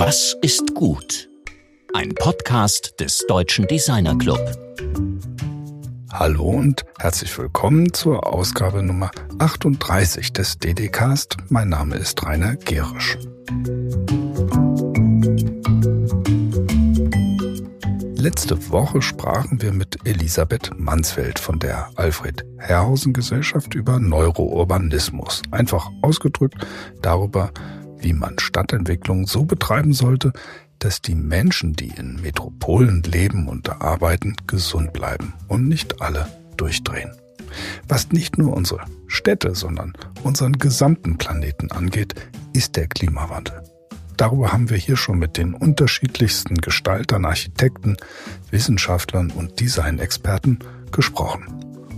Was ist gut? Ein Podcast des Deutschen Designer Club. Hallo und herzlich willkommen zur Ausgabe Nummer 38 des DDcast. Mein Name ist Rainer Gerisch. Letzte Woche sprachen wir mit Elisabeth Mansfeld von der Alfred Herrhausen Gesellschaft über Neurourbanismus. Einfach ausgedrückt darüber, wie man Stadtentwicklung so betreiben sollte, dass die Menschen, die in Metropolen leben und arbeiten, gesund bleiben und nicht alle durchdrehen. Was nicht nur unsere Städte, sondern unseren gesamten Planeten angeht, ist der Klimawandel. Darüber haben wir hier schon mit den unterschiedlichsten Gestaltern, Architekten, Wissenschaftlern und Designexperten gesprochen.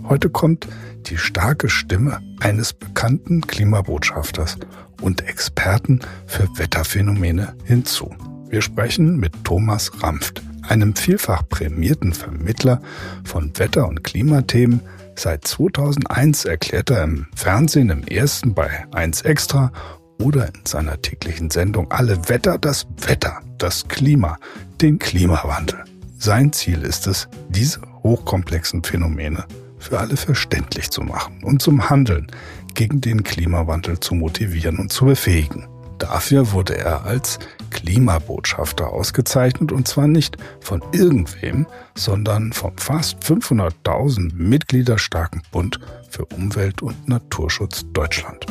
Heute kommt die starke Stimme eines bekannten Klimabotschafters und Experten für Wetterphänomene hinzu. Wir sprechen mit Thomas Rampft, einem vielfach prämierten Vermittler von Wetter- und Klimathemen. Seit 2001 erklärt er im Fernsehen im ersten bei 1 Extra oder in seiner täglichen Sendung Alle Wetter das Wetter, das Klima, den Klimawandel. Sein Ziel ist es, diese hochkomplexen Phänomene für alle verständlich zu machen und zum Handeln gegen den Klimawandel zu motivieren und zu befähigen. Dafür wurde er als Klimabotschafter ausgezeichnet und zwar nicht von irgendwem, sondern vom fast 500.000 Mitglieder starken Bund für Umwelt- und Naturschutz Deutschland.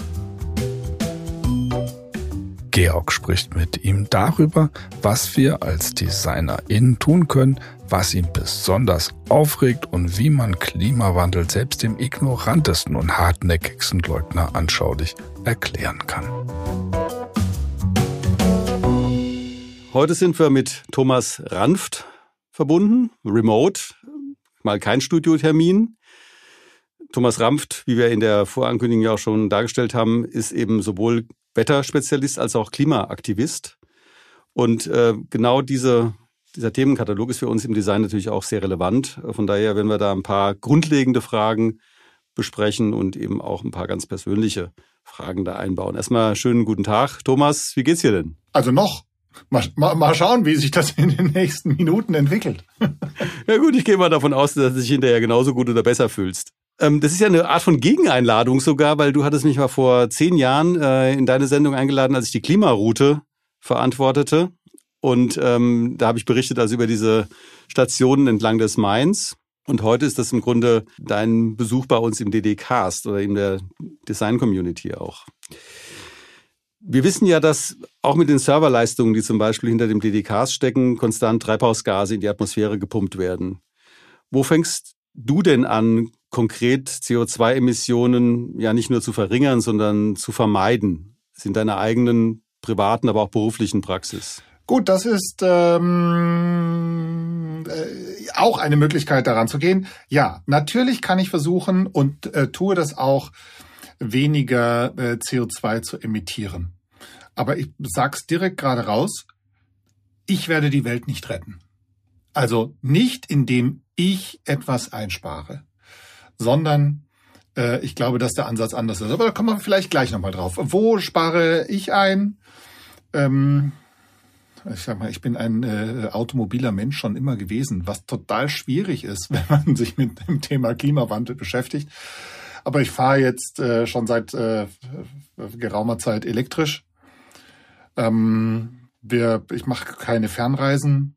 Georg spricht mit ihm darüber, was wir als DesignerInnen tun können, was ihn besonders aufregt und wie man Klimawandel selbst dem ignorantesten und hartnäckigsten Leugner anschaulich erklären kann. Heute sind wir mit Thomas Ranft verbunden, remote, mal kein Studiotermin. Thomas Ranft, wie wir in der Vorankündigung ja auch schon dargestellt haben, ist eben sowohl Wetterspezialist als auch Klimaaktivist. Und äh, genau diese, dieser Themenkatalog ist für uns im Design natürlich auch sehr relevant. Von daher werden wir da ein paar grundlegende Fragen besprechen und eben auch ein paar ganz persönliche Fragen da einbauen. Erstmal schönen guten Tag. Thomas, wie geht's dir denn? Also noch. Mal, mal, mal schauen, wie sich das in den nächsten Minuten entwickelt. ja gut, ich gehe mal davon aus, dass du dich hinterher genauso gut oder besser fühlst. Ähm, das ist ja eine Art von Gegeneinladung sogar, weil du hattest mich mal vor zehn Jahren äh, in deine Sendung eingeladen, als ich die Klimaroute verantwortete. Und ähm, da habe ich berichtet also über diese Stationen entlang des Mains. Und heute ist das im Grunde dein Besuch bei uns im DD-Cast oder in der Design-Community auch. Wir wissen ja, dass auch mit den Serverleistungen, die zum Beispiel hinter dem DD-Cast stecken, konstant Treibhausgase in die Atmosphäre gepumpt werden. Wo fängst du denn an, konkret CO2-Emissionen ja nicht nur zu verringern, sondern zu vermeiden? in deiner eigenen privaten, aber auch beruflichen Praxis? Gut, das ist ähm, äh, auch eine Möglichkeit, daran zu gehen. Ja, natürlich kann ich versuchen und äh, tue das auch, weniger äh, CO2 zu emittieren. Aber ich sag's direkt gerade raus, ich werde die Welt nicht retten. Also nicht indem ich etwas einspare, sondern äh, ich glaube, dass der Ansatz anders ist. Aber da kommen wir vielleicht gleich nochmal drauf. Wo spare ich ein? Ähm, ich sag mal, ich bin ein äh, automobiler Mensch schon immer gewesen, was total schwierig ist, wenn man sich mit dem Thema Klimawandel beschäftigt. Aber ich fahre jetzt äh, schon seit äh, geraumer Zeit elektrisch. Ähm, wir, ich mache keine Fernreisen.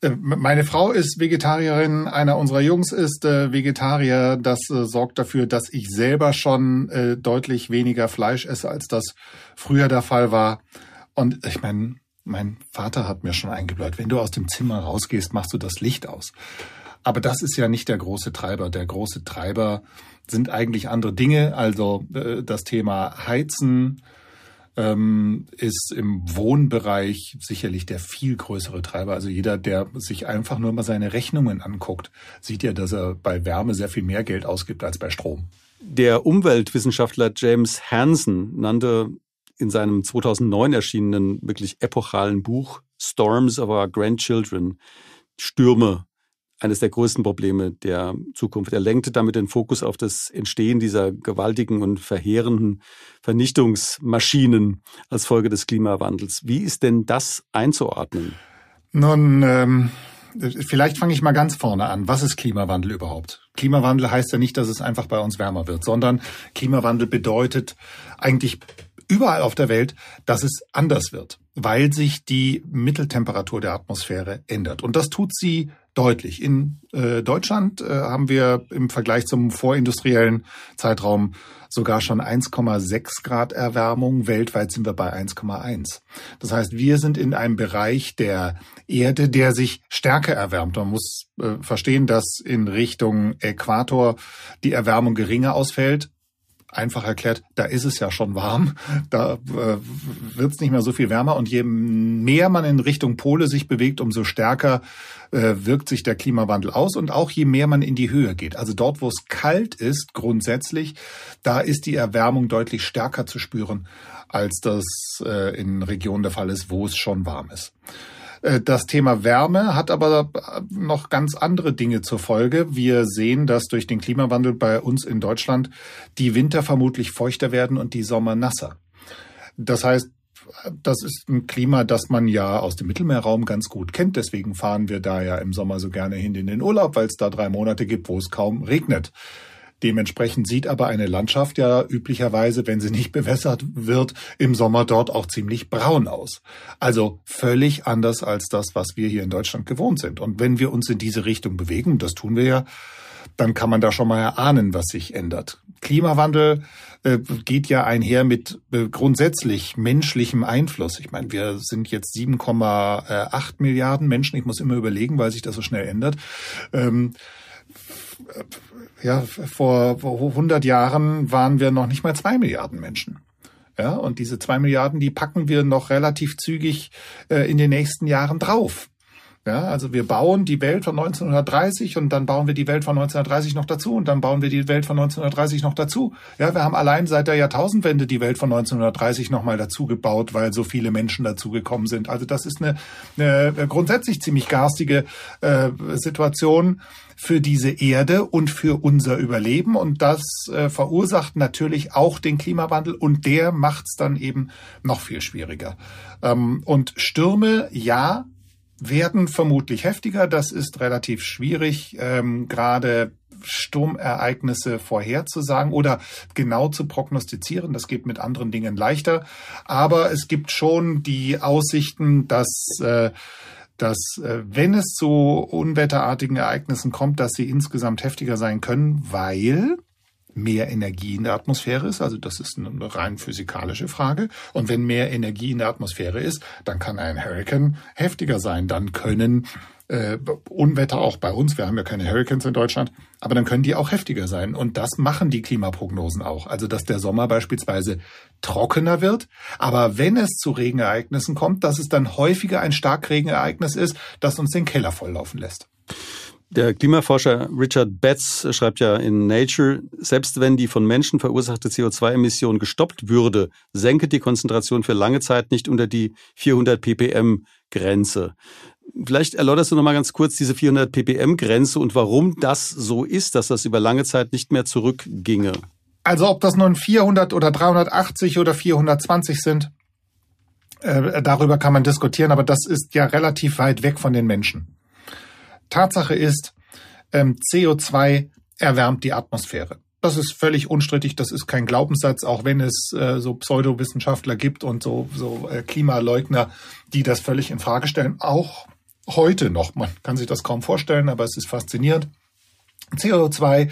Äh, meine Frau ist Vegetarierin, einer unserer Jungs ist äh, Vegetarier. Das äh, sorgt dafür, dass ich selber schon deutlich weniger Fleisch esse, als das früher der Fall war. Und ich meine, mein Vater hat mir schon eingebläut, wenn du aus dem Zimmer rausgehst, machst du das Licht aus. Aber das ist ja nicht der große Treiber. Der große Treiber sind eigentlich andere Dinge. Also das Thema Heizen, ähm, ist im Wohnbereich sicherlich der viel größere Treiber. Also jeder, der sich einfach nur mal seine Rechnungen anguckt, sieht ja, dass er bei Wärme sehr viel mehr Geld ausgibt als bei Strom. Der Umweltwissenschaftler James Hansen nannte in seinem 2009 erschienenen wirklich epochalen Buch Storms of Our Grandchildren Stürme eines der größten Probleme der Zukunft. Er lenkte damit den Fokus auf das Entstehen dieser gewaltigen und verheerenden Vernichtungsmaschinen als Folge des Klimawandels. Wie ist denn das einzuordnen? Nun, ähm, vielleicht fange ich mal ganz vorne an. Was ist Klimawandel überhaupt? Klimawandel heißt ja nicht, dass es einfach bei uns wärmer wird, sondern Klimawandel bedeutet eigentlich überall auf der Welt, dass es anders wird, weil sich die Mitteltemperatur der Atmosphäre ändert. Und das tut sie deutlich. In äh, Deutschland äh, haben wir im Vergleich zum vorindustriellen Zeitraum sogar schon 1,6 Grad Erwärmung. Weltweit sind wir bei 1,1. Das heißt, wir sind in einem Bereich der Erde, der sich stärker erwärmt. Man muss äh, verstehen, dass in Richtung Äquator die Erwärmung geringer ausfällt einfach erklärt, da ist es ja schon warm, da äh, wird es nicht mehr so viel wärmer und je mehr man in Richtung Pole sich bewegt, umso stärker äh, wirkt sich der Klimawandel aus und auch je mehr man in die Höhe geht. Also dort, wo es kalt ist, grundsätzlich, da ist die Erwärmung deutlich stärker zu spüren, als das äh, in Regionen der Fall ist, wo es schon warm ist. Äh, das Thema Wärme hat aber noch ganz andere Dinge zur Folge. Wir sehen, dass durch den Klimawandel bei uns in Deutschland die Winter vermutlich feuchter werden und die Sommer nasser. Das heißt, das ist ein Klima, das man ja aus dem Mittelmeerraum ganz gut kennt. Deswegen fahren wir da ja im Sommer so gerne hin in den Urlaub, weil es da drei Monate gibt, wo es kaum regnet. Dementsprechend sieht aber eine Landschaft ja üblicherweise, wenn sie nicht bewässert wird, im Sommer dort auch ziemlich braun aus. Also völlig anders als das, was wir hier in Deutschland gewohnt sind. Und wenn wir uns in diese Richtung bewegen, das tun wir ja, dann kann man da schon mal erahnen, was sich ändert. Klimawandel äh, geht ja einher mit äh, grundsätzlich menschlichem Einfluss. Ich meine, wir sind jetzt 7,8 Milliarden Menschen. Ich muss immer überlegen, weil sich das so schnell ändert. Ähm, ja, vor 100 Jahren waren wir noch nicht mal zwei Milliarden Menschen. Ja, und diese zwei Milliarden, die packen wir noch relativ zügig äh, in den nächsten Jahren drauf. Ja, also wir bauen die Welt von 1930 und dann bauen wir die Welt von 1930 noch dazu und dann bauen wir die Welt von 1930 noch dazu. Ja, wir haben allein seit der Jahrtausendwende die Welt von 1930 nochmal dazu gebaut, weil so viele Menschen dazugekommen sind. Also das ist eine, eine grundsätzlich ziemlich garstige äh, Situation für diese Erde und für unser Überleben. Und das äh, verursacht natürlich auch den Klimawandel und der macht es dann eben noch viel schwieriger. Ähm, und Stürme, ja, werden vermutlich heftiger. Das ist relativ schwierig, ähm, gerade Sturmereignisse vorherzusagen oder genau zu prognostizieren. Das geht mit anderen Dingen leichter. Aber es gibt schon die Aussichten, dass äh, dass äh, wenn es zu unwetterartigen Ereignissen kommt, dass sie insgesamt heftiger sein können, weil mehr Energie in der Atmosphäre ist. Also das ist eine rein physikalische Frage. Und wenn mehr Energie in der Atmosphäre ist, dann kann ein Hurricane heftiger sein. Dann können äh, Unwetter auch bei uns, wir haben ja keine Hurricanes in Deutschland, aber dann können die auch heftiger sein. Und das machen die Klimaprognosen auch. Also dass der Sommer beispielsweise trockener wird, aber wenn es zu Regenereignissen kommt, dass es dann häufiger ein Starkregenereignis ist, das uns den Keller volllaufen lässt. Der Klimaforscher Richard Betts schreibt ja in Nature, selbst wenn die von Menschen verursachte CO2-Emission gestoppt würde, senke die Konzentration für lange Zeit nicht unter die 400 ppm Grenze. Vielleicht erläuterst du noch mal ganz kurz diese 400 ppm Grenze und warum das so ist, dass das über lange Zeit nicht mehr zurückginge. Also ob das nun 400 oder 380 oder 420 sind, äh, darüber kann man diskutieren, aber das ist ja relativ weit weg von den Menschen. Tatsache ist, ähm, CO2 erwärmt die Atmosphäre. Das ist völlig unstrittig, das ist kein Glaubenssatz, auch wenn es äh, so Pseudowissenschaftler gibt und so, so äh, Klimaleugner, die das völlig in Frage stellen. Auch heute noch. Man kann sich das kaum vorstellen, aber es ist faszinierend. CO2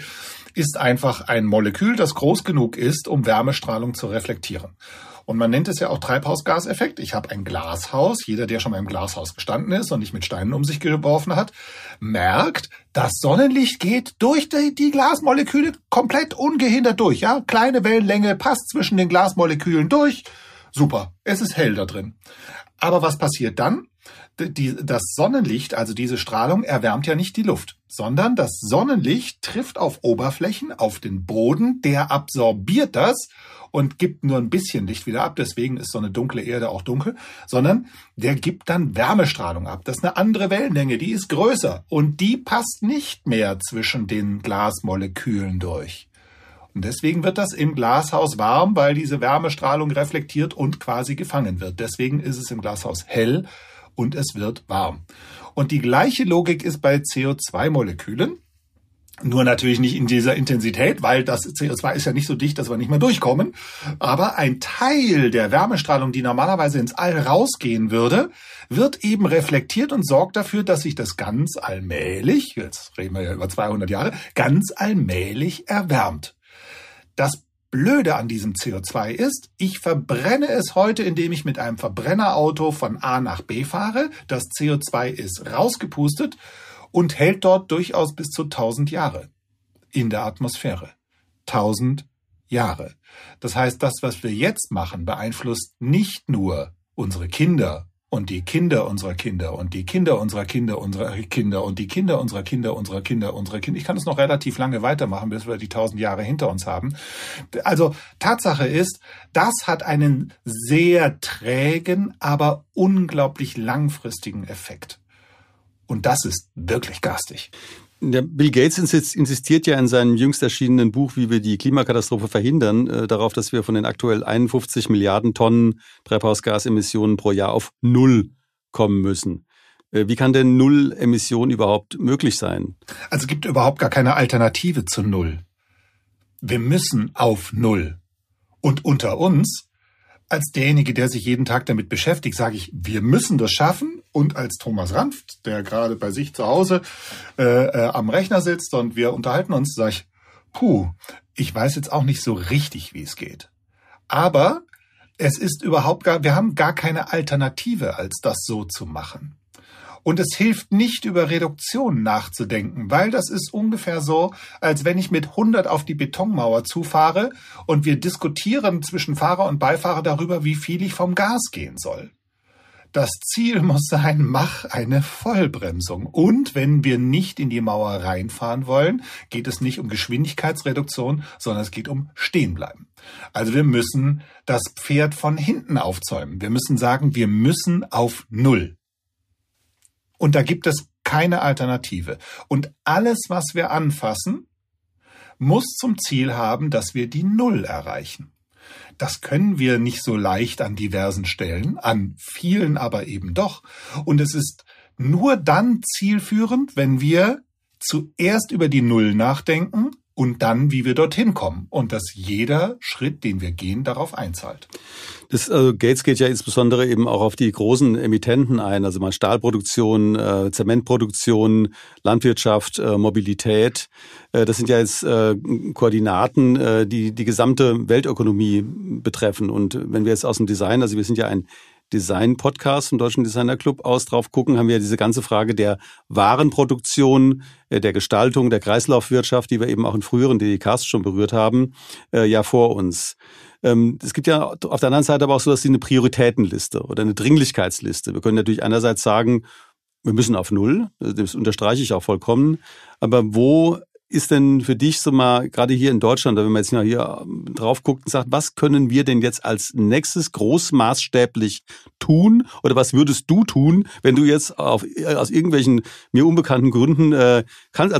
ist einfach ein Molekül, das groß genug ist, um Wärmestrahlung zu reflektieren. Und man nennt es ja auch Treibhausgaseffekt. Ich habe ein Glashaus. Jeder, der schon mal im Glashaus gestanden ist und nicht mit Steinen um sich geworfen hat, merkt, das Sonnenlicht geht durch die, die Glasmoleküle komplett ungehindert durch. Ja, kleine Wellenlänge passt zwischen den Glasmolekülen durch. Super. Es ist hell da drin. Aber was passiert dann? das Sonnenlicht, also diese Strahlung, erwärmt ja nicht die Luft, sondern das Sonnenlicht trifft auf Oberflächen, auf den Boden, der absorbiert das und gibt nur ein bisschen Licht wieder ab. Deswegen ist so eine dunkle Erde auch dunkel, sondern der gibt dann Wärmestrahlung ab. Das ist eine andere Wellenlänge, die ist größer und die passt nicht mehr zwischen den Glasmolekülen durch. Und deswegen wird das im Glashaus warm, weil diese Wärmestrahlung reflektiert und quasi gefangen wird. Deswegen ist es im Glashaus hell und es wird warm. Und die gleiche Logik ist bei CO2-Molekülen. Nur natürlich nicht in dieser Intensität, weil das CO2 ist ja nicht so dicht, dass wir nicht mehr durchkommen. Aber ein Teil der Wärmestrahlung, die normalerweise ins All rausgehen würde, wird eben reflektiert und sorgt dafür, dass sich das ganz allmählich, jetzt reden wir ja über 200 Jahre, ganz allmählich erwärmt. Das Blöde an diesem CO2 ist, ich verbrenne es heute, indem ich mit einem Verbrennerauto von A nach B fahre. Das CO2 ist rausgepustet und hält dort durchaus bis zu 1000 Jahre in der Atmosphäre. 1000 Jahre. Das heißt, das, was wir jetzt machen, beeinflusst nicht nur unsere Kinder und die Kinder unserer Kinder und die Kinder unserer Kinder unserer Kinder und die Kinder unserer Kinder unserer Kinder unserer Kinder. Ich kann es noch relativ lange weitermachen, bis wir die tausend Jahre hinter uns haben. Also Tatsache ist, das hat einen sehr trägen, aber unglaublich langfristigen Effekt. Und das ist wirklich garstig. Der Bill Gates insistiert ja in seinem jüngst erschienenen Buch, wie wir die Klimakatastrophe verhindern, äh, darauf, dass wir von den aktuell 51 Milliarden Tonnen Treibhausgasemissionen pro Jahr auf Null kommen müssen. Äh, wie kann denn Null Emission überhaupt möglich sein? Also es gibt überhaupt gar keine Alternative zu Null. Wir müssen auf Null. Und unter uns als derjenige, der sich jeden Tag damit beschäftigt, sage ich, wir müssen das schaffen. Und als Thomas Ranft, der gerade bei sich zu Hause äh, äh, am Rechner sitzt und wir unterhalten uns, sage ich, puh, ich weiß jetzt auch nicht so richtig, wie es geht. Aber es ist überhaupt gar, wir haben gar keine Alternative, als das so zu machen. Und es hilft nicht, über Reduktion nachzudenken, weil das ist ungefähr so, als wenn ich mit 100 auf die Betonmauer zufahre und wir diskutieren zwischen Fahrer und Beifahrer darüber, wie viel ich vom Gas gehen soll. Das Ziel muss sein, mach eine Vollbremsung. Und wenn wir nicht in die Mauer reinfahren wollen, geht es nicht um Geschwindigkeitsreduktion, sondern es geht um Stehenbleiben. Also wir müssen das Pferd von hinten aufzäumen. Wir müssen sagen, wir müssen auf Null. Und da gibt es keine Alternative. Und alles, was wir anfassen, muss zum Ziel haben, dass wir die Null erreichen. Das können wir nicht so leicht an diversen Stellen, an vielen aber eben doch. Und es ist nur dann zielführend, wenn wir zuerst über die Null nachdenken und dann, wie wir dorthin kommen. Und dass jeder Schritt, den wir gehen, darauf einzahlt. Das, also Gates geht ja insbesondere eben auch auf die großen Emittenten ein, also mal Stahlproduktion, äh, Zementproduktion, Landwirtschaft, äh, Mobilität. Äh, das sind ja jetzt äh, Koordinaten, äh, die die gesamte Weltökonomie betreffen. Und wenn wir jetzt aus dem Design, also wir sind ja ein Design-Podcast vom Deutschen Designer Club aus drauf gucken, haben wir diese ganze Frage der Warenproduktion, äh, der Gestaltung, der Kreislaufwirtschaft, die wir eben auch in früheren DDKs schon berührt haben, äh, ja vor uns. Ähm, es gibt ja auf der anderen Seite aber auch so, dass sie eine Prioritätenliste oder eine Dringlichkeitsliste. Wir können natürlich einerseits sagen, wir müssen auf Null, das unterstreiche ich auch vollkommen. Aber wo ist denn für dich so mal, gerade hier in Deutschland, wenn man jetzt mal hier ähm, drauf guckt und sagt, was können wir denn jetzt als nächstes großmaßstäblich tun? Oder was würdest du tun, wenn du jetzt auf, äh, aus irgendwelchen mir unbekannten Gründen äh,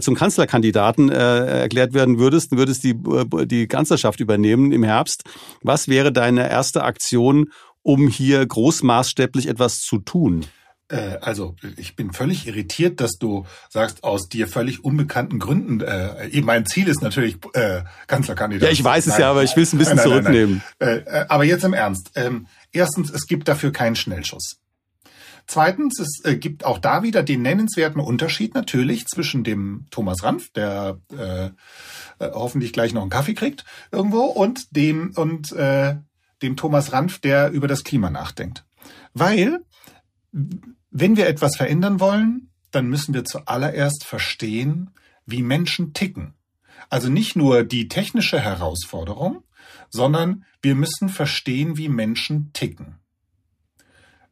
zum Kanzlerkandidaten äh, erklärt werden würdest, würdest die, äh, die Kanzlerschaft übernehmen im Herbst? Was wäre deine erste Aktion, um hier großmaßstäblich etwas zu tun? Äh, also ich bin völlig irritiert, dass du sagst, aus dir völlig unbekannten Gründen, äh, eben mein Ziel ist natürlich äh, Kanzlerkandidat. Ja, ich weiß es ja, aber ich will es ein bisschen nein, nein, zurücknehmen. Nein, äh, aber jetzt im Ernst. Ähm, erstens, es gibt dafür keinen Schnellschuss. Zweitens, es äh, gibt auch da wieder den nennenswerten Unterschied natürlich zwischen dem Thomas Ranf, der äh, äh, hoffentlich gleich noch einen Kaffee kriegt irgendwo, und dem und äh, dem Thomas Ranf, der über das Klima nachdenkt. Weil wenn wir etwas verändern wollen, dann müssen wir zuallererst verstehen, wie Menschen ticken. Also nicht nur die technische Herausforderung, sondern wir müssen verstehen, wie Menschen ticken.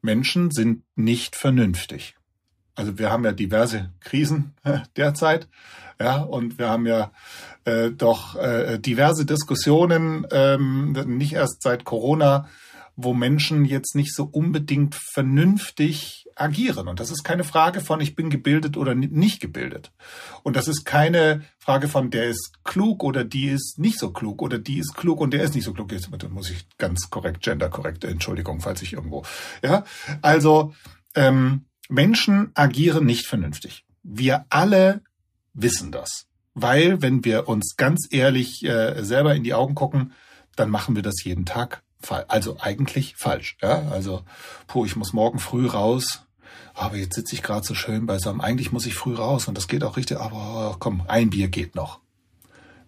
Menschen sind nicht vernünftig. Also wir haben ja diverse Krisen äh, derzeit, ja, und wir haben ja äh, doch äh, diverse Diskussionen, ähm, nicht erst seit Corona, wo Menschen jetzt nicht so unbedingt vernünftig agieren. Und das ist keine Frage von, ich bin gebildet oder nicht gebildet. Und das ist keine Frage von, der ist klug oder die ist nicht so klug oder die ist klug und der ist nicht so klug. Jetzt muss ich ganz korrekt, genderkorrekt, Entschuldigung, falls ich irgendwo. Ja, also ähm, Menschen agieren nicht vernünftig. Wir alle wissen das. Weil, wenn wir uns ganz ehrlich äh, selber in die Augen gucken, dann machen wir das jeden Tag also eigentlich falsch. Ja? Also, puh, ich muss morgen früh raus. Aber jetzt sitze ich gerade so schön beisammen. Eigentlich muss ich früh raus und das geht auch richtig. Aber komm, ein Bier geht noch.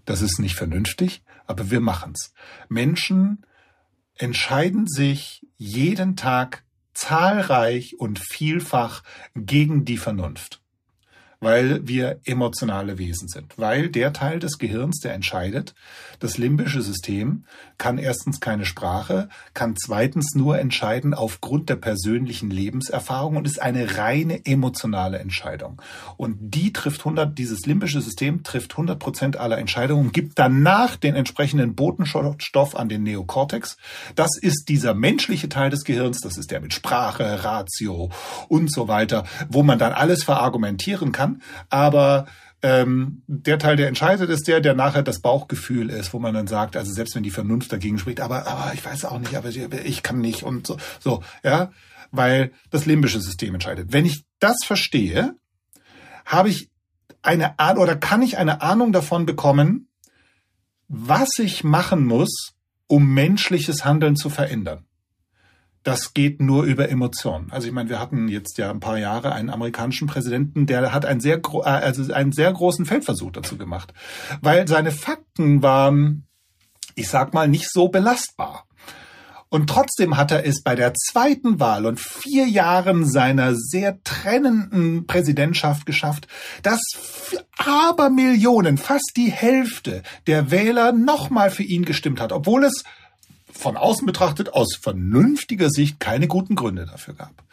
Das ist nicht vernünftig, aber wir machen's. Menschen entscheiden sich jeden Tag zahlreich und vielfach gegen die Vernunft weil wir emotionale Wesen sind. Weil der Teil des Gehirns, der entscheidet, das limbische System kann erstens keine Sprache, kann zweitens nur entscheiden aufgrund der persönlichen Lebenserfahrung und ist eine reine emotionale Entscheidung. Und die trifft 100, dieses limbische System trifft 100 Prozent aller Entscheidungen, gibt danach den entsprechenden Botenstoff an den Neokortex. Das ist dieser menschliche Teil des Gehirns, das ist der mit Sprache, Ratio und so weiter, wo man dann alles verargumentieren kann kann. Aber ähm, der Teil, der entscheidet, ist der, der nachher das Bauchgefühl ist, wo man dann sagt, also selbst wenn die Vernunft dagegen spricht, aber, aber ich weiß auch nicht, aber ich kann nicht und so, so, ja, weil das limbische System entscheidet. Wenn ich das verstehe, habe ich eine Ahnung oder kann ich eine Ahnung davon bekommen, was ich machen muss, um menschliches Handeln zu verändern das geht nur über Emotionen. Also ich meine, wir hatten jetzt ja ein paar Jahre einen amerikanischen Präsidenten, der hat einen sehr, äh, also einen sehr großen Feldversuch dazu gemacht, weil seine Fakten waren, ich sag mal, nicht so belastbar. Und trotzdem hat er es bei der zweiten Wahl und vier Jahren seiner sehr trennenden Präsidentschaft geschafft, dass aber Millionen, fast die Hälfte der Wähler nochmal für ihn gestimmt hat, obwohl es von außen betrachtet aus vernünftiger Sicht keine guten Gründe dafür gab.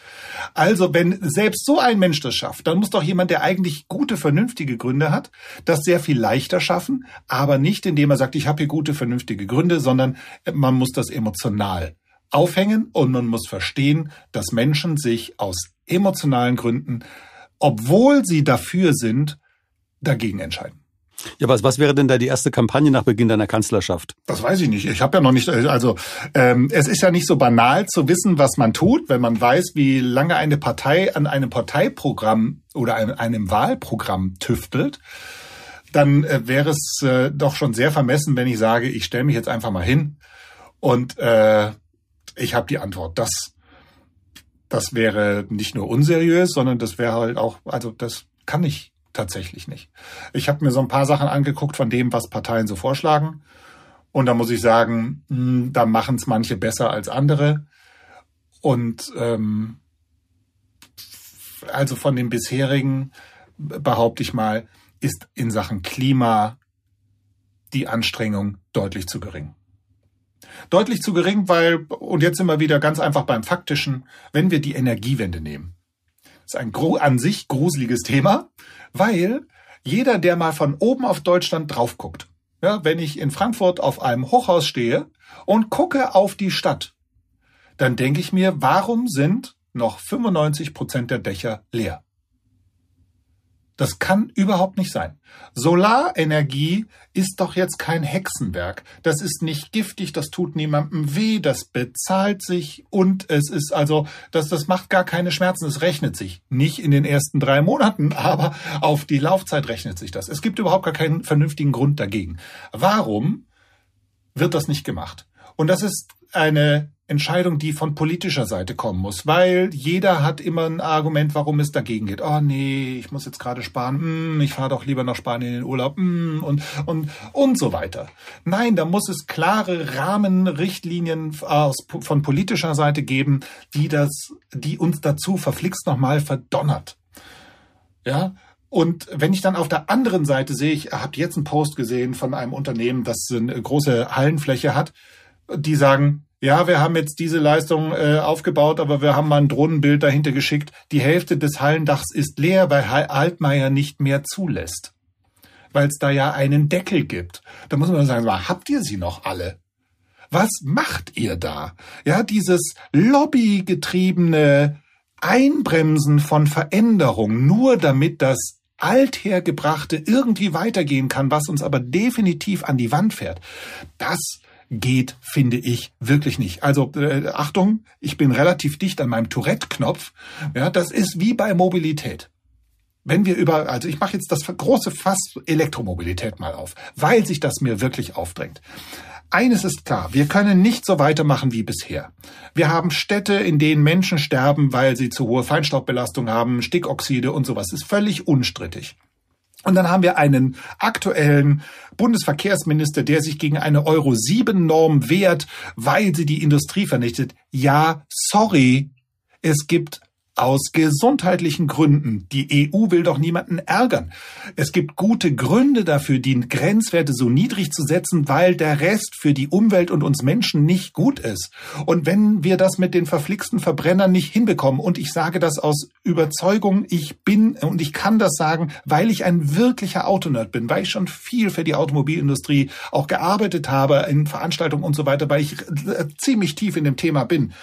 Also wenn selbst so ein Mensch das schafft, dann muss doch jemand, der eigentlich gute, vernünftige Gründe hat, das sehr viel leichter schaffen, aber nicht indem er sagt, ich habe hier gute, vernünftige Gründe, sondern man muss das emotional aufhängen und man muss verstehen, dass Menschen sich aus emotionalen Gründen, obwohl sie dafür sind, dagegen entscheiden. Ja, was, was wäre denn da die erste Kampagne nach Beginn deiner Kanzlerschaft? Das weiß ich nicht. Ich habe ja noch nicht, also ähm, es ist ja nicht so banal zu wissen, was man tut, wenn man weiß, wie lange eine Partei an einem Parteiprogramm oder einem, einem Wahlprogramm tüftelt. Dann äh, wäre es äh, doch schon sehr vermessen, wenn ich sage, ich stelle mich jetzt einfach mal hin und äh, ich habe die Antwort. Das, das wäre nicht nur unseriös, sondern das wäre halt auch, also das kann ich tatsächlich nicht. Ich habe mir so ein paar Sachen angeguckt von dem, was Parteien so vorschlagen. Und da muss ich sagen, hm, da machen es manche besser als andere. Und ähm, also von den bisherigen, behaupte ich mal, ist in Sachen Klima die Anstrengung deutlich zu gering. Deutlich zu gering, weil, und jetzt sind wir wieder ganz einfach beim Faktischen, wenn wir die Energiewende nehmen. Ist ein an sich gruseliges Thema, weil jeder, der mal von oben auf Deutschland drauf guckt, ja, wenn ich in Frankfurt auf einem Hochhaus stehe und gucke auf die Stadt, dann denke ich mir, warum sind noch 95 Prozent der Dächer leer? Das kann überhaupt nicht sein. Solarenergie ist doch jetzt kein Hexenwerk. Das ist nicht giftig, das tut niemandem weh, das bezahlt sich und es ist also, das, das macht gar keine Schmerzen, es rechnet sich. Nicht in den ersten drei Monaten, aber auf die Laufzeit rechnet sich das. Es gibt überhaupt gar keinen vernünftigen Grund dagegen. Warum wird das nicht gemacht? Und das ist eine Entscheidung, die von politischer Seite kommen muss, weil jeder hat immer ein Argument, warum es dagegen geht. Oh nee, ich muss jetzt gerade sparen, mm, ich fahre doch lieber nach Spanien in den Urlaub mm, und und und so weiter. Nein, da muss es klare Rahmenrichtlinien aus, von politischer Seite geben, die das, die uns dazu verflixt nochmal verdonnert. Ja, und wenn ich dann auf der anderen Seite sehe, ich habe jetzt einen Post gesehen von einem Unternehmen, das eine große Hallenfläche hat, die sagen, ja, wir haben jetzt diese Leistung äh, aufgebaut, aber wir haben mal ein Drohnenbild dahinter geschickt. Die Hälfte des Hallendachs ist leer, weil Altmaier nicht mehr zulässt. Weil es da ja einen Deckel gibt. Da muss man sagen, habt ihr sie noch alle? Was macht ihr da? Ja, dieses lobbygetriebene Einbremsen von Veränderung, nur damit das althergebrachte irgendwie weitergehen kann, was uns aber definitiv an die Wand fährt. Das geht, finde ich, wirklich nicht. Also äh, Achtung, ich bin relativ dicht an meinem Tourette-Knopf. Ja, das ist wie bei Mobilität. Wenn wir über, also ich mache jetzt das große Fass Elektromobilität mal auf, weil sich das mir wirklich aufdrängt. Eines ist klar, wir können nicht so weitermachen wie bisher. Wir haben Städte, in denen Menschen sterben, weil sie zu hohe Feinstaubbelastung haben, Stickoxide und sowas. Ist völlig unstrittig. Und dann haben wir einen aktuellen Bundesverkehrsminister, der sich gegen eine Euro 7 Norm wehrt, weil sie die Industrie vernichtet. Ja, sorry. Es gibt aus gesundheitlichen Gründen. Die EU will doch niemanden ärgern. Es gibt gute Gründe dafür, die Grenzwerte so niedrig zu setzen, weil der Rest für die Umwelt und uns Menschen nicht gut ist. Und wenn wir das mit den verflixten Verbrennern nicht hinbekommen, und ich sage das aus Überzeugung, ich bin und ich kann das sagen, weil ich ein wirklicher Autonerd bin, weil ich schon viel für die Automobilindustrie auch gearbeitet habe in Veranstaltungen und so weiter, weil ich ziemlich tief in dem Thema bin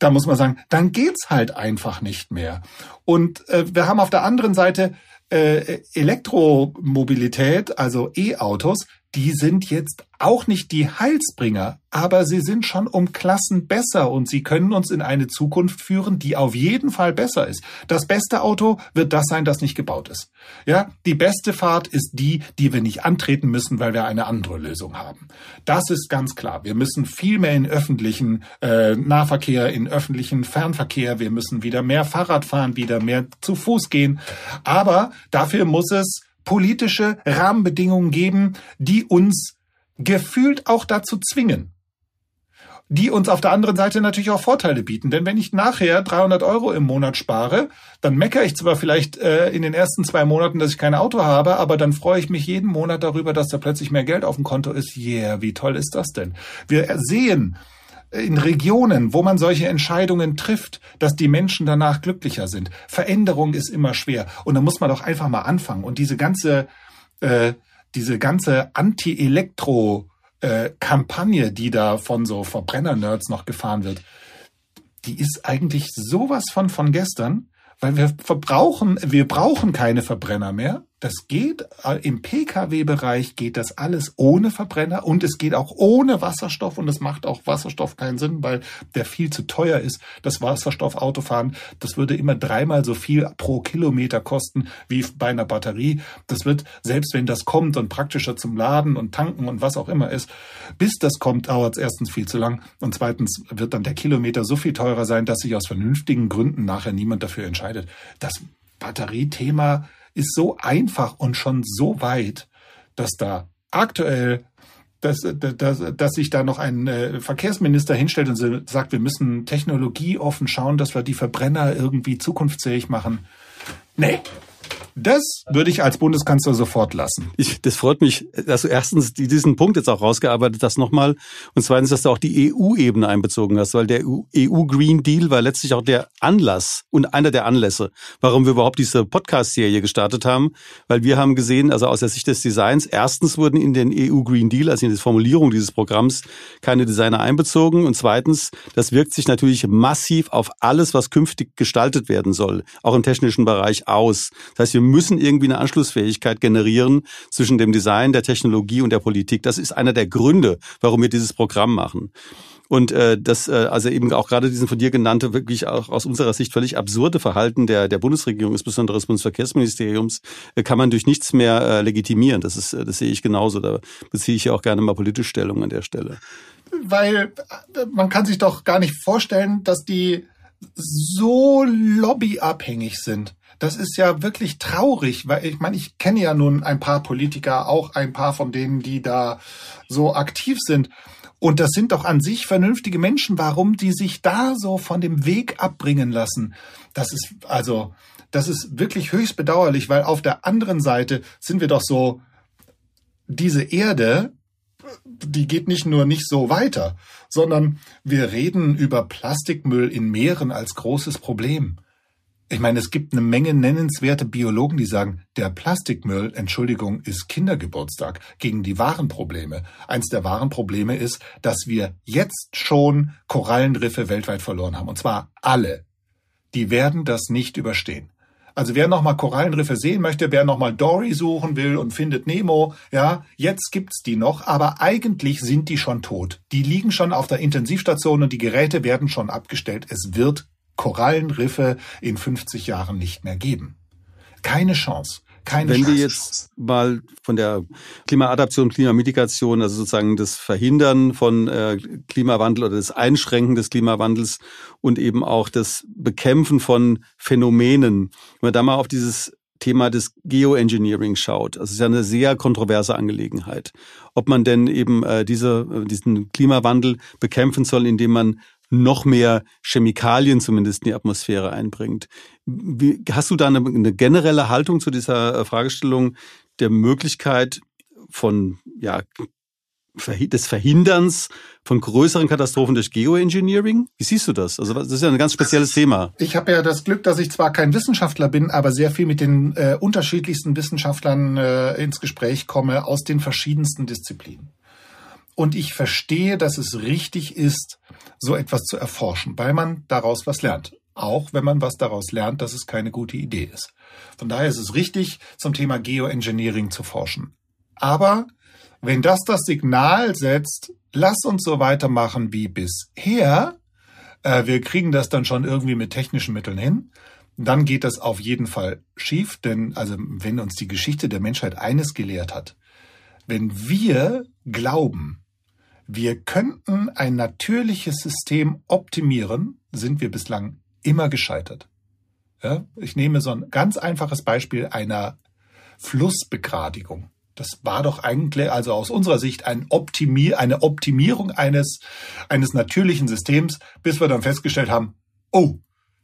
da muss man sagen, dann geht's halt einfach nicht mehr. Und äh, wir haben auf der anderen Seite äh, Elektromobilität, also E-Autos, die sind jetzt auch nicht die Heilsbringer, aber sie sind schon um Klassen besser und sie können uns in eine Zukunft führen, die auf jeden Fall besser ist. Das beste Auto wird das sein, das nicht gebaut ist. Ja, die beste Fahrt ist die, die wir nicht antreten müssen, weil wir eine andere Lösung haben. Das ist ganz klar. Wir müssen viel mehr in öffentlichen äh, Nahverkehr, in öffentlichen Fernverkehr. Wir müssen wieder mehr Fahrrad fahren, wieder mehr zu Fuß gehen. Aber dafür muss es politische Rahmenbedingungen geben, die uns gefühlt auch dazu zwingen. Die uns auf der anderen Seite natürlich auch Vorteile bieten. Denn wenn ich nachher 300 Euro im Monat spare, dann meckere ich zwar vielleicht äh, in den ersten zwei Monaten, dass ich kein Auto habe, aber dann freue ich mich jeden Monat darüber, dass da plötzlich mehr Geld auf dem Konto ist. Yeah, wie toll ist das denn? Wir sehen, in Regionen, wo man solche Entscheidungen trifft, dass die Menschen danach glücklicher sind. Veränderung ist immer schwer. Und da muss man doch einfach mal anfangen. Und diese ganze, äh, diese ganze Anti-Elektro-Kampagne, äh, die da von so Verbrenner-Nerds noch gefahren wird, die ist eigentlich sowas von von gestern, weil wir verbrauchen, wir brauchen keine Verbrenner mehr. Das geht äh, im Pkw-Bereich geht das alles ohne Verbrenner und es geht auch ohne Wasserstoff und es macht auch Wasserstoff keinen Sinn, weil der viel zu teuer ist. Das Wasserstoffautofahren, das würde immer dreimal so viel pro Kilometer kosten wie bei einer Batterie. Das wird selbst wenn das kommt und praktischer zum Laden und tanken und was auch immer ist, bis das kommt, dauert es erstens viel zu lang und zweitens wird dann der Kilometer so viel teurer sein, dass sich aus vernünftigen Gründen nachher niemand dafür entscheidet. Das Batteriethema ist so einfach und schon so weit, dass da aktuell dass, dass, dass sich da noch ein äh, Verkehrsminister hinstellt und sagt, wir müssen technologieoffen schauen, dass wir die Verbrenner irgendwie zukunftsfähig machen. Nee, das würde ich als Bundeskanzler sofort lassen. Ich, das freut mich, dass du erstens diesen Punkt jetzt auch rausgearbeitet hast nochmal und zweitens, dass du auch die EU-Ebene einbezogen hast, weil der EU-Green Deal war letztlich auch der Anlass und einer der Anlässe, warum wir überhaupt diese Podcast-Serie gestartet haben, weil wir haben gesehen, also aus der Sicht des Designs, erstens wurden in den EU-Green Deal, also in die Formulierung dieses Programms, keine Designer einbezogen und zweitens, das wirkt sich natürlich massiv auf alles, was künftig gestaltet werden soll, auch im technischen Bereich aus. Das heißt, wir müssen irgendwie eine Anschlussfähigkeit generieren zwischen dem Design, der Technologie und der Politik. Das ist einer der Gründe, warum wir dieses Programm machen. Und äh, das, äh, also eben auch gerade diesen von dir genannte, wirklich auch aus unserer Sicht völlig absurde Verhalten der, der Bundesregierung, insbesondere des Bundesverkehrsministeriums, äh, kann man durch nichts mehr äh, legitimieren. Das ist, äh, das sehe ich genauso. Da beziehe ich ja auch gerne mal politisch Stellung an der Stelle. Weil man kann sich doch gar nicht vorstellen, dass die so lobbyabhängig sind. Das ist ja wirklich traurig, weil ich meine, ich kenne ja nun ein paar Politiker, auch ein paar von denen, die da so aktiv sind. Und das sind doch an sich vernünftige Menschen. Warum die sich da so von dem Weg abbringen lassen? Das ist also, das ist wirklich höchst bedauerlich, weil auf der anderen Seite sind wir doch so, diese Erde die geht nicht nur nicht so weiter, sondern wir reden über Plastikmüll in Meeren als großes Problem. Ich meine, es gibt eine Menge nennenswerte Biologen, die sagen, der Plastikmüll, Entschuldigung, ist Kindergeburtstag gegen die wahren Probleme. Eins der wahren Probleme ist, dass wir jetzt schon Korallenriffe weltweit verloren haben. Und zwar alle. Die werden das nicht überstehen. Also wer nochmal Korallenriffe sehen möchte, wer nochmal Dory suchen will und findet Nemo, ja, jetzt gibt's die noch, aber eigentlich sind die schon tot. Die liegen schon auf der Intensivstation und die Geräte werden schon abgestellt. Es wird Korallenriffe in 50 Jahren nicht mehr geben. Keine Chance. Keine Wenn wir jetzt mal von der Klimaadaption, Klimamitigation, also sozusagen das Verhindern von äh, Klimawandel oder das Einschränken des Klimawandels und eben auch das Bekämpfen von Phänomenen, wenn man da mal auf dieses Thema des Geoengineering schaut. Also es ist ja eine sehr kontroverse Angelegenheit. Ob man denn eben äh, diese, äh, diesen Klimawandel bekämpfen soll, indem man noch mehr Chemikalien zumindest in die Atmosphäre einbringt. Wie, hast du da eine, eine generelle Haltung zu dieser äh, Fragestellung der Möglichkeit von ja, des Verhinderns von größeren Katastrophen durch Geoengineering? Wie siehst du das? Also das ist ja ein ganz spezielles Thema. Ich habe ja das Glück, dass ich zwar kein Wissenschaftler bin, aber sehr viel mit den äh, unterschiedlichsten Wissenschaftlern äh, ins Gespräch komme aus den verschiedensten Disziplinen. Und ich verstehe, dass es richtig ist, so etwas zu erforschen, weil man daraus was lernt. Auch wenn man was daraus lernt, dass es keine gute Idee ist. Von daher ist es richtig, zum Thema Geoengineering zu forschen. Aber wenn das das Signal setzt, lass uns so weitermachen wie bisher, äh, wir kriegen das dann schon irgendwie mit technischen Mitteln hin, dann geht das auf jeden Fall schief, denn also wenn uns die Geschichte der Menschheit eines gelehrt hat, wenn wir glauben, wir könnten ein natürliches System optimieren, sind wir bislang immer gescheitert. Ja, ich nehme so ein ganz einfaches Beispiel einer Flussbegradigung. Das war doch eigentlich, also aus unserer Sicht, ein Optimier, eine Optimierung eines, eines natürlichen Systems, bis wir dann festgestellt haben, oh,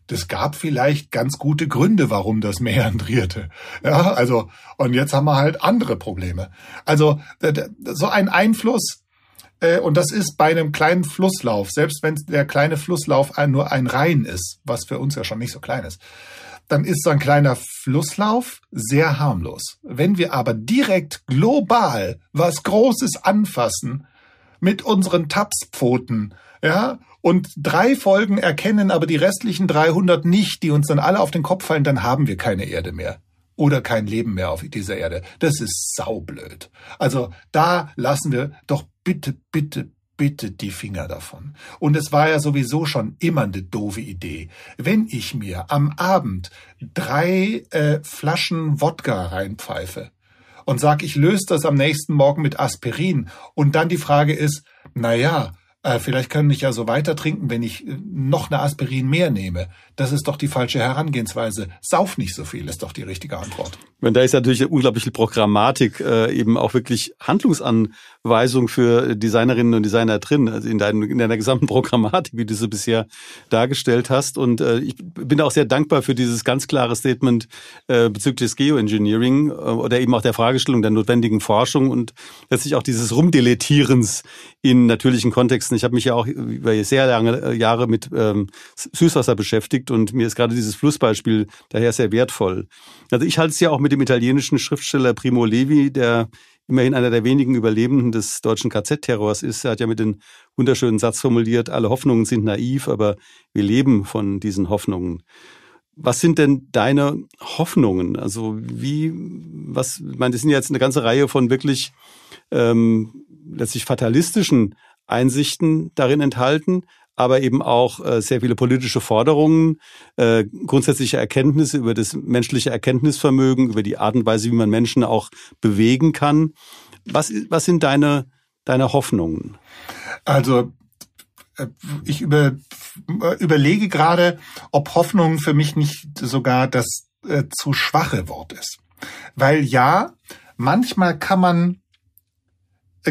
das gab vielleicht ganz gute Gründe, warum das meandrierte. Ja, also, und jetzt haben wir halt andere Probleme. Also, so ein Einfluss, und das ist bei einem kleinen Flusslauf, selbst wenn der kleine Flusslauf nur ein Rhein ist, was für uns ja schon nicht so klein ist, dann ist so ein kleiner Flusslauf sehr harmlos. Wenn wir aber direkt global was Großes anfassen, mit unseren Tapspfoten, ja, und drei Folgen erkennen aber die restlichen 300 nicht, die uns dann alle auf den Kopf fallen, dann haben wir keine Erde mehr. Oder kein Leben mehr auf dieser Erde. Das ist saublöd. Also da lassen wir doch bitte, bitte, bitte die Finger davon. Und es war ja sowieso schon immer eine doofe Idee. Wenn ich mir am Abend drei äh, Flaschen Wodka reinpfeife und sag, ich löse das am nächsten Morgen mit Aspirin und dann die Frage ist, na ja, äh, vielleicht kann ich ja so weiter trinken, wenn ich äh, noch eine Aspirin mehr nehme. Das ist doch die falsche Herangehensweise. Sauf nicht so viel, ist doch die richtige Antwort. Wenn da ist natürlich eine unglaubliche Programmatik, äh, eben auch wirklich Handlungsanweisung für Designerinnen und Designer drin, also in, deinem, in deiner gesamten Programmatik, wie du sie bisher dargestellt hast. Und äh, ich bin auch sehr dankbar für dieses ganz klare Statement äh, bezüglich des Geoengineering äh, oder eben auch der Fragestellung der notwendigen Forschung und letztlich auch dieses Rumdeletierens in natürlichen Kontexten. Ich habe mich ja auch über sehr lange Jahre mit ähm, Süßwasser beschäftigt und mir ist gerade dieses Flussbeispiel daher sehr wertvoll. Also ich halte es ja auch mit dem italienischen Schriftsteller Primo Levi, der immerhin einer der wenigen Überlebenden des deutschen KZ-Terrors ist. Er hat ja mit den wunderschönen Satz formuliert, alle Hoffnungen sind naiv, aber wir leben von diesen Hoffnungen. Was sind denn deine Hoffnungen? Also wie, was, ich meine, das sind jetzt eine ganze Reihe von wirklich ähm, letztlich fatalistischen Einsichten darin enthalten, aber eben auch äh, sehr viele politische Forderungen, äh, grundsätzliche Erkenntnisse über das menschliche Erkenntnisvermögen, über die Art und Weise, wie man Menschen auch bewegen kann. Was, was sind deine, deine Hoffnungen? Also äh, ich über, überlege gerade, ob Hoffnung für mich nicht sogar das äh, zu schwache Wort ist. Weil ja, manchmal kann man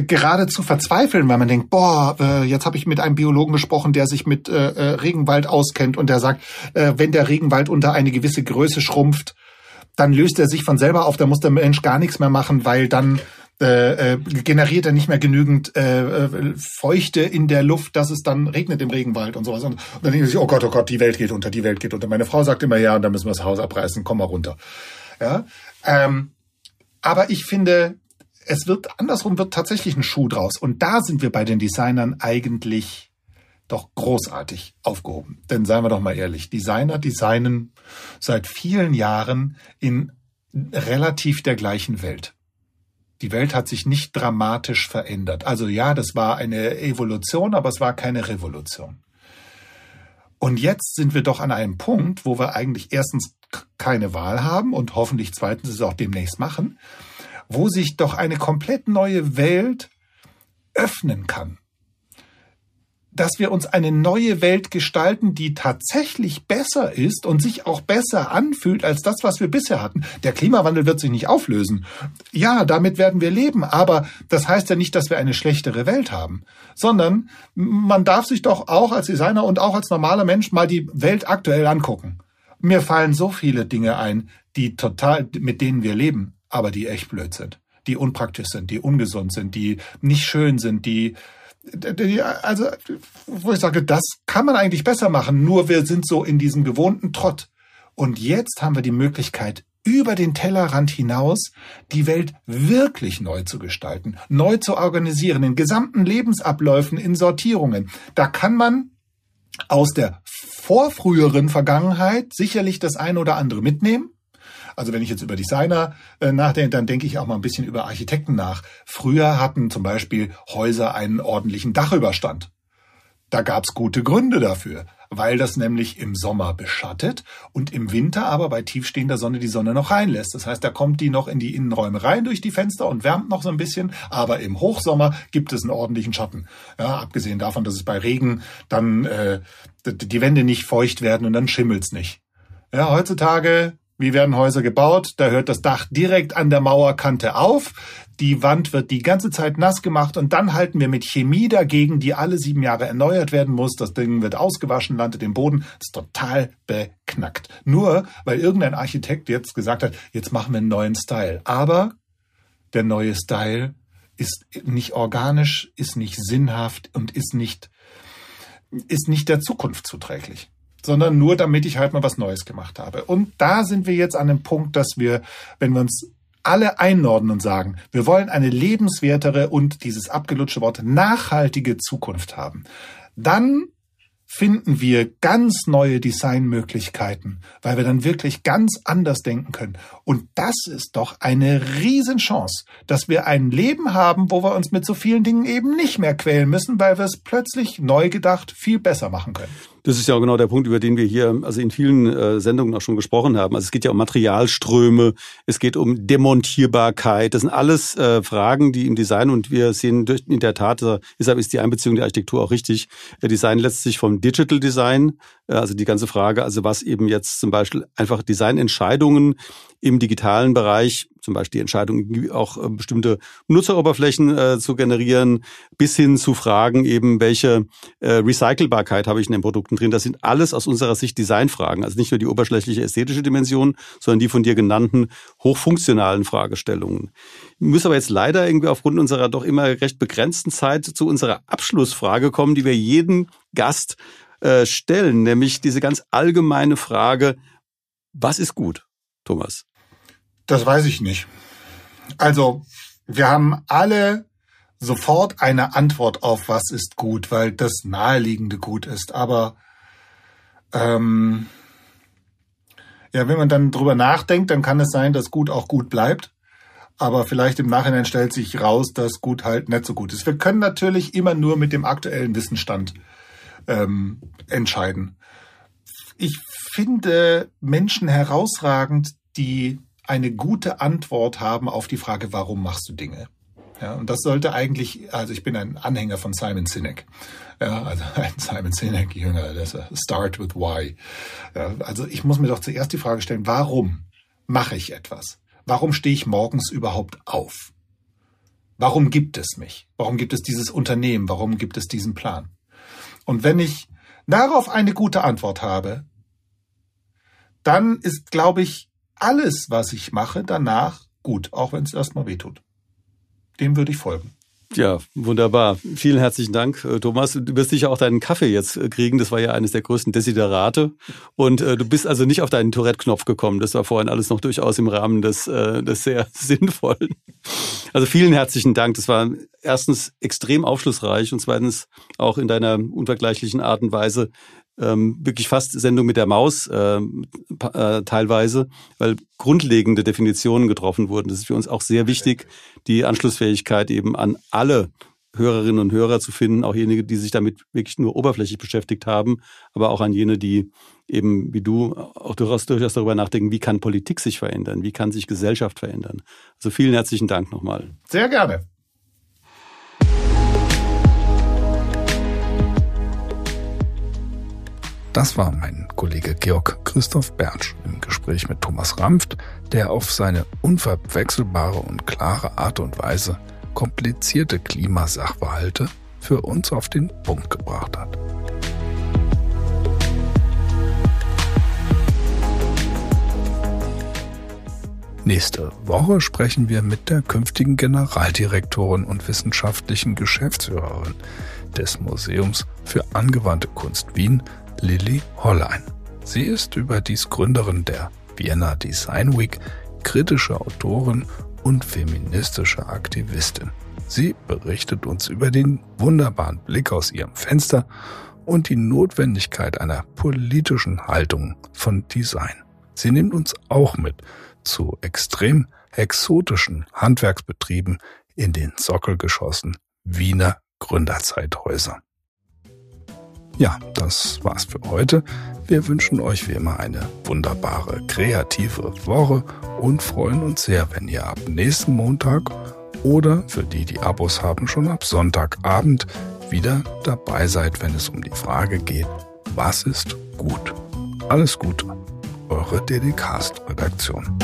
geradezu verzweifeln, weil man denkt, boah, äh, jetzt habe ich mit einem Biologen gesprochen, der sich mit äh, äh, Regenwald auskennt und der sagt, äh, wenn der Regenwald unter eine gewisse Größe schrumpft, dann löst er sich von selber auf, da muss der Mensch gar nichts mehr machen, weil dann äh, äh, generiert er nicht mehr genügend äh, äh, Feuchte in der Luft, dass es dann regnet im Regenwald und sowas. Und, und dann denken sie, oh Gott, oh Gott, die Welt geht unter, die Welt geht unter. Meine Frau sagt immer, ja, und dann müssen wir das Haus abreißen, komm mal runter. Ja, ähm, aber ich finde, es wird andersrum wird tatsächlich ein Schuh draus. Und da sind wir bei den Designern eigentlich doch großartig aufgehoben. Denn seien wir doch mal ehrlich, Designer designen seit vielen Jahren in relativ der gleichen Welt. Die Welt hat sich nicht dramatisch verändert. Also ja, das war eine Evolution, aber es war keine Revolution. Und jetzt sind wir doch an einem Punkt, wo wir eigentlich erstens keine Wahl haben und hoffentlich zweitens es auch demnächst machen, wo sich doch eine komplett neue Welt öffnen kann dass wir uns eine neue Welt gestalten, die tatsächlich besser ist und sich auch besser anfühlt als das, was wir bisher hatten. Der Klimawandel wird sich nicht auflösen. Ja, damit werden wir leben, aber das heißt ja nicht, dass wir eine schlechtere Welt haben, sondern man darf sich doch auch als Designer und auch als normaler Mensch mal die Welt aktuell angucken. Mir fallen so viele Dinge ein, die total, mit denen wir leben, aber die echt blöd sind, die unpraktisch sind, die ungesund sind, die nicht schön sind, die also, wo ich sage, das kann man eigentlich besser machen, nur wir sind so in diesem gewohnten Trott. Und jetzt haben wir die Möglichkeit, über den Tellerrand hinaus die Welt wirklich neu zu gestalten, neu zu organisieren, in gesamten Lebensabläufen, in Sortierungen. Da kann man aus der vorfrüheren Vergangenheit sicherlich das eine oder andere mitnehmen. Also wenn ich jetzt über Designer äh, nachdenke, dann denke ich auch mal ein bisschen über Architekten nach. Früher hatten zum Beispiel Häuser einen ordentlichen Dachüberstand. Da gab's gute Gründe dafür, weil das nämlich im Sommer beschattet und im Winter aber bei tiefstehender Sonne die Sonne noch reinlässt. Das heißt, da kommt die noch in die Innenräume rein durch die Fenster und wärmt noch so ein bisschen, aber im Hochsommer gibt es einen ordentlichen Schatten. Ja, abgesehen davon, dass es bei Regen dann äh, die Wände nicht feucht werden und dann schimmelt's nicht. Ja, heutzutage wie werden Häuser gebaut? Da hört das Dach direkt an der Mauerkante auf. Die Wand wird die ganze Zeit nass gemacht und dann halten wir mit Chemie dagegen, die alle sieben Jahre erneuert werden muss. Das Ding wird ausgewaschen, landet im Boden. Das ist total beknackt. Nur weil irgendein Architekt jetzt gesagt hat, jetzt machen wir einen neuen Style. Aber der neue Style ist nicht organisch, ist nicht sinnhaft und ist nicht, ist nicht der Zukunft zuträglich sondern nur damit ich halt mal was Neues gemacht habe. Und da sind wir jetzt an dem Punkt, dass wir, wenn wir uns alle einnorden und sagen, wir wollen eine lebenswertere und dieses abgelutschte Wort nachhaltige Zukunft haben, dann finden wir ganz neue Designmöglichkeiten, weil wir dann wirklich ganz anders denken können. Und das ist doch eine Riesenchance, dass wir ein Leben haben, wo wir uns mit so vielen Dingen eben nicht mehr quälen müssen, weil wir es plötzlich neu gedacht viel besser machen können. Das ist ja auch genau der Punkt, über den wir hier also in vielen äh, Sendungen auch schon gesprochen haben. Also es geht ja um Materialströme, es geht um Demontierbarkeit. Das sind alles äh, Fragen, die im Design und wir sehen durch, in der Tat, äh, deshalb ist die Einbeziehung der Architektur auch richtig. Der Design lässt sich vom Digital Design, äh, also die ganze Frage, also was eben jetzt zum Beispiel einfach Designentscheidungen im digitalen Bereich, zum Beispiel die Entscheidung, auch äh, bestimmte Nutzeroberflächen äh, zu generieren, bis hin zu Fragen eben, welche äh, Recycelbarkeit habe ich in den Produkten drin. Das sind alles aus unserer Sicht Designfragen. Also nicht nur die oberflächliche ästhetische Dimension, sondern die von dir genannten hochfunktionalen Fragestellungen. Ich muss aber jetzt leider irgendwie aufgrund unserer doch immer recht begrenzten Zeit zu unserer Abschlussfrage kommen, die wir jeden Gast äh, stellen, nämlich diese ganz allgemeine Frage, was ist gut? Thomas? Das weiß ich nicht. Also, wir haben alle sofort eine Antwort auf, was ist gut, weil das naheliegende gut ist. Aber ähm, ja, wenn man dann drüber nachdenkt, dann kann es sein, dass gut auch gut bleibt. Aber vielleicht im Nachhinein stellt sich raus, dass gut halt nicht so gut ist. Wir können natürlich immer nur mit dem aktuellen Wissensstand ähm, entscheiden. Ich finde Menschen herausragend, die eine gute Antwort haben auf die Frage, warum machst du Dinge? Ja, und das sollte eigentlich, also ich bin ein Anhänger von Simon Sinek. Ja, also ein Simon Sinek Jünger, das ist Start with Why. Ja, also ich muss mir doch zuerst die Frage stellen, warum mache ich etwas? Warum stehe ich morgens überhaupt auf? Warum gibt es mich? Warum gibt es dieses Unternehmen? Warum gibt es diesen Plan? Und wenn ich darauf eine gute Antwort habe, dann ist, glaube ich, alles, was ich mache, danach gut, auch wenn es erstmal wehtut. dem würde ich folgen. Ja, wunderbar. Vielen herzlichen Dank, äh, Thomas. Du wirst sicher auch deinen Kaffee jetzt äh, kriegen. Das war ja eines der größten Desiderate. Und äh, du bist also nicht auf deinen Tourette-Knopf gekommen. Das war vorhin alles noch durchaus im Rahmen des, äh, des sehr Sinnvollen. Also vielen herzlichen Dank. Das war erstens extrem aufschlussreich und zweitens auch in deiner unvergleichlichen Art und Weise ähm, wirklich fast Sendung mit der Maus äh, äh, teilweise, weil grundlegende Definitionen getroffen wurden. Das ist für uns auch sehr wichtig, die Anschlussfähigkeit eben an alle Hörerinnen und Hörer zu finden, auch jene, die sich damit wirklich nur oberflächlich beschäftigt haben, aber auch an jene, die eben wie du auch durchaus, durchaus darüber nachdenken, wie kann Politik sich verändern, wie kann sich Gesellschaft verändern. Also vielen herzlichen Dank nochmal. Sehr gerne. Das war mein Kollege Georg Christoph Bernsch im Gespräch mit Thomas Rampft, der auf seine unverwechselbare und klare Art und Weise komplizierte Klimasachverhalte für uns auf den Punkt gebracht hat. Nächste Woche sprechen wir mit der künftigen Generaldirektorin und wissenschaftlichen Geschäftsführerin des Museums für angewandte Kunst Wien, Lilly Hollein. Sie ist überdies Gründerin der Vienna Design Week, kritische Autorin und feministische Aktivistin. Sie berichtet uns über den wunderbaren Blick aus ihrem Fenster und die Notwendigkeit einer politischen Haltung von Design. Sie nimmt uns auch mit zu extrem exotischen Handwerksbetrieben in den Sockelgeschossen Wiener Gründerzeithäuser. Ja, das war's für heute. Wir wünschen euch wie immer eine wunderbare, kreative Woche und freuen uns sehr, wenn ihr ab nächsten Montag oder für die, die Abos haben, schon ab Sonntagabend wieder dabei seid, wenn es um die Frage geht, was ist gut? Alles Gute, eure DDcast-Redaktion.